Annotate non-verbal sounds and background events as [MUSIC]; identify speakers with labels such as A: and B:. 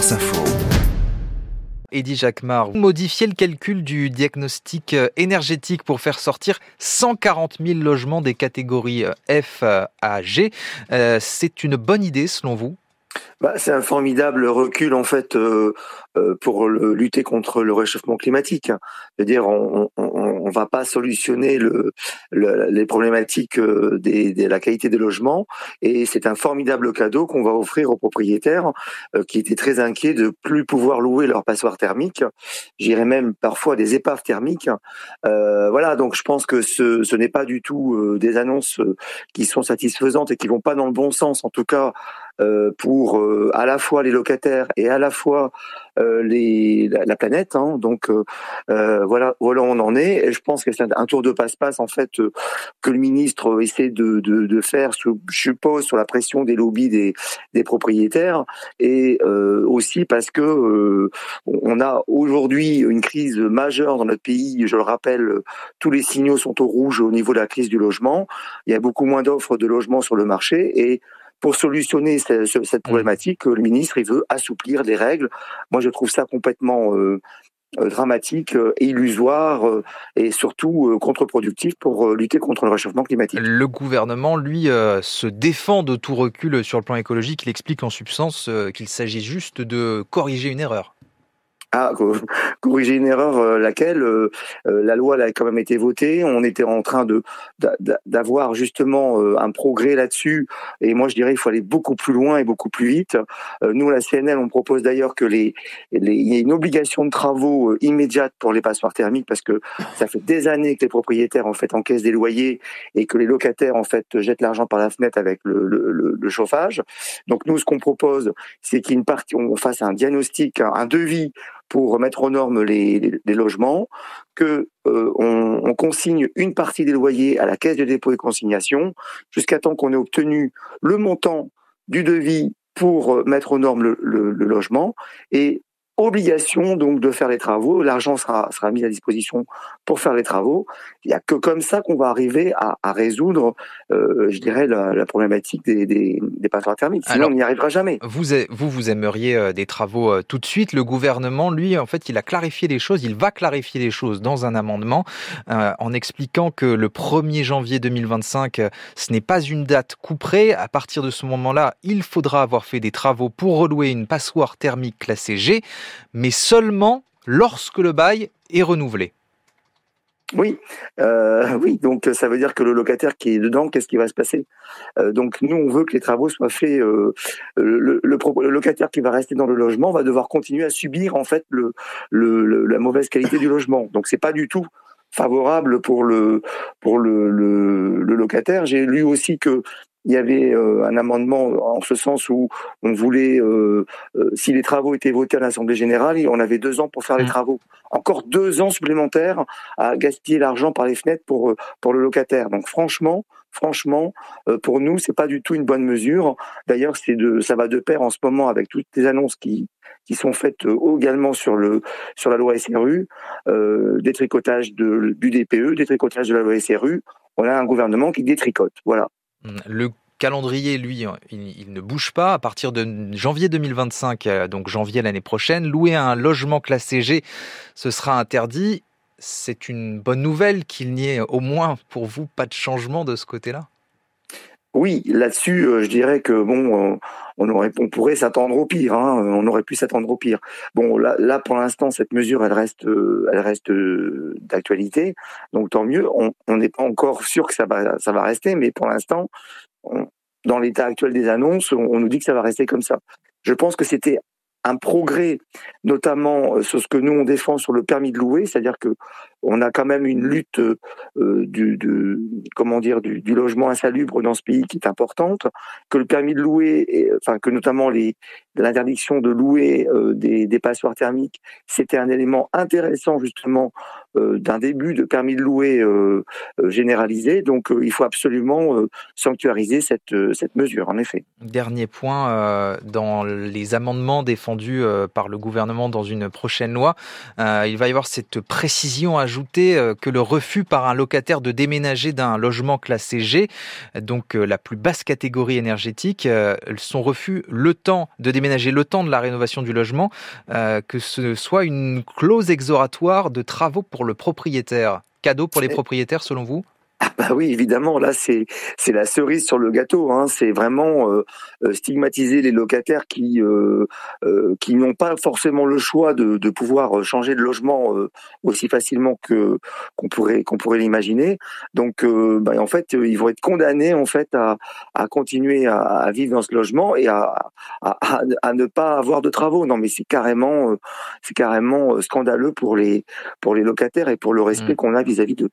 A: France Info.
B: Eddy Jacquemart, modifier le calcul du diagnostic euh, énergétique pour faire sortir 140 000 logements des catégories euh, F à G. Euh, c'est une bonne idée selon vous?
C: Bah, c'est un formidable recul en fait euh, euh, pour lutter contre le réchauffement climatique. C'est-à-dire, on, on, va pas solutionner le, les problématiques euh, de la qualité des logements, et c'est un formidable cadeau qu'on va offrir aux propriétaires qui étaient très inquiets de plus pouvoir louer leur passoire thermique. J'irais même parfois des épaves thermiques. voilà, donc je pense que ce, ce n'est pas du tout des annonces qui sont satisfaisantes et qui vont pas dans le bon sens, en tout cas pour à la fois les locataires et à la fois euh, les, la, planète. Hein. donc euh, euh, voilà, voilà où on en est. Et je pense que c'est un, tour de passe-passe en fait que le ministre essaie de, de, de, faire, je suppose, sur la pression des lobbies des, des propriétaires et aussi parce que on a aujourd'hui une crise majeure dans notre pays. Je le rappelle, tous les signaux sont au rouge au niveau de la crise du logement. Il y a beaucoup moins d'offres de logements sur le marché et pour solutionner cette, mmh. problématique, le ministre il veut assouplir les règles. Moi, je trouve ça complètement euh, euh, dramatique, euh, illusoire et surtout contre-productif pour lutter contre le réchauffement climatique.
B: Le gouvernement, lui, se défend de tout recul sur le plan écologique. Il explique en substance qu'il s'agit juste de corriger une erreur.
C: Ah, [LAUGHS] corriger une erreur, euh, laquelle euh, euh, la loi a quand même été votée. On était en train de d'avoir justement un progrès là-dessus. Et moi, je dirais, il faut aller beaucoup plus loin et beaucoup plus vite. nous, la CNL, on propose d'ailleurs que les, les, il y ait une obligation de travaux immédiate pour les passoires thermiques parce que ça fait des années que les propriétaires en fait encaissent des loyers et que les locataires en fait jettent l'argent par la fenêtre avec le, le, le chauffage. Donc nous, ce qu'on propose, c'est qu'il y ait une partie, on fasse un diagnostic, un devis pour mettre aux normes les, logements, que euh, on, consigne une partie des loyers à la caisse de dépôt et consignation jusqu'à temps qu'on ait obtenu le montant du devis pour euh, mettre aux normes le, le logement. Et obligation donc de faire les travaux. L'argent sera, sera mis à disposition pour faire les travaux. Il n'y a que comme ça qu'on va arriver à, à résoudre, euh, je dirais, la, la problématique des, des, des passoires thermiques. Sinon, on n'y arrivera jamais.
B: Vous, vous, vous aimeriez euh, des travaux euh, tout de suite. Le gouvernement, lui, en fait, il a clarifié les choses. Il va clarifier les choses dans un amendement euh, en expliquant que le 1er janvier 2025, ce n'est pas une date couperée. À partir de ce moment-là, il faudra avoir fait des travaux pour relouer une passoire thermique classée G mais seulement lorsque le bail est renouvelé.
C: Oui, euh, oui. Donc ça veut dire que le locataire qui est dedans, qu'est-ce qui va se passer? Euh, Donc nous, on veut que les travaux soient faits. Euh, le, locataire qui va rester dans le logement va devoir continuer à subir en fait le, la mauvaise qualité du logement. Donc c'est pas du tout favorable pour le pour le, le locataire. J'ai lu aussi que il y avait euh, un amendement en ce sens où on voulait, euh, euh, si les travaux étaient votés à l'Assemblée générale, on avait deux ans pour faire les mmh. travaux. Encore deux ans supplémentaires à gaspiller l'argent par les fenêtres pour pour le locataire. Donc franchement, franchement, pour nous, c'est pas du tout une bonne mesure. D'ailleurs, c'est de, ça va de pair en ce moment avec toutes les annonces qui qui sont faites également sur le sur la loi SRU, euh, des tricotages de, du DPE, des tricotages de la loi SRU. On a un gouvernement qui détricote. Voilà.
B: Le calendrier, lui, il, ne bouge pas. À partir de janvier 2025, euh, donc janvier l'année prochaine, louer un logement classé G, ce sera interdit. C'est une bonne nouvelle qu'il n'y ait au moins pour vous pas de changement de ce côté-là?
C: Oui, là-dessus, euh, je dirais que bon, euh, on, on pourrait s'attendre au pire. Hein, on aurait pu s'attendre au pire. Bon, là, pour l'instant, cette mesure, elle reste, reste d'actualité. Donc tant mieux. On n'est pas encore sûr que ça va, rester, mais pour l'instant, dans l'état actuel des annonces, on, nous dit que ça va rester comme ça. Je pense que c'était un progrès, notamment euh, sur ce que nous on défend sur le permis de louer, c'est-à-dire que on a quand même une lutte euh, du, comment dire du, logement insalubre dans ce pays qui est importante, que le permis de louer, enfin que notamment l'interdiction de louer euh, des, passoires thermiques, c'était un élément intéressant justement d'un début de permis de louer généralisé. Donc il faut absolument sanctuariser cette, cette mesure, en effet.
B: Dernier point, dans les amendements défendus par le gouvernement dans une prochaine loi, il va y avoir cette précision ajoutée que le refus par un locataire de déménager d'un logement classé G, donc la plus basse catégorie énergétique, son refus le temps de déménager, le temps de la rénovation du logement, que ce soit une clause exoratoire de travaux pour le propriétaire. Cadeau pour les propriétaires selon vous?
C: Bah oui, évidemment, là c'est c'est la cerise sur le gâteau. Hein. C'est vraiment euh, euh, stigmatiser les locataires qui euh, qui n'ont pas forcément le choix de, de pouvoir changer de logement aussi facilement que qu'on pourrait qu'on pourrait l'imaginer. Donc, bah, en fait, ils vont être condamnés en fait à, à continuer à, à vivre dans ce logement et à, à, à ne pas avoir de travaux. Non, mais c'est carrément c'est carrément scandaleux pour les pour les locataires et pour le respect mmh. qu'on a vis-à-vis d'eux.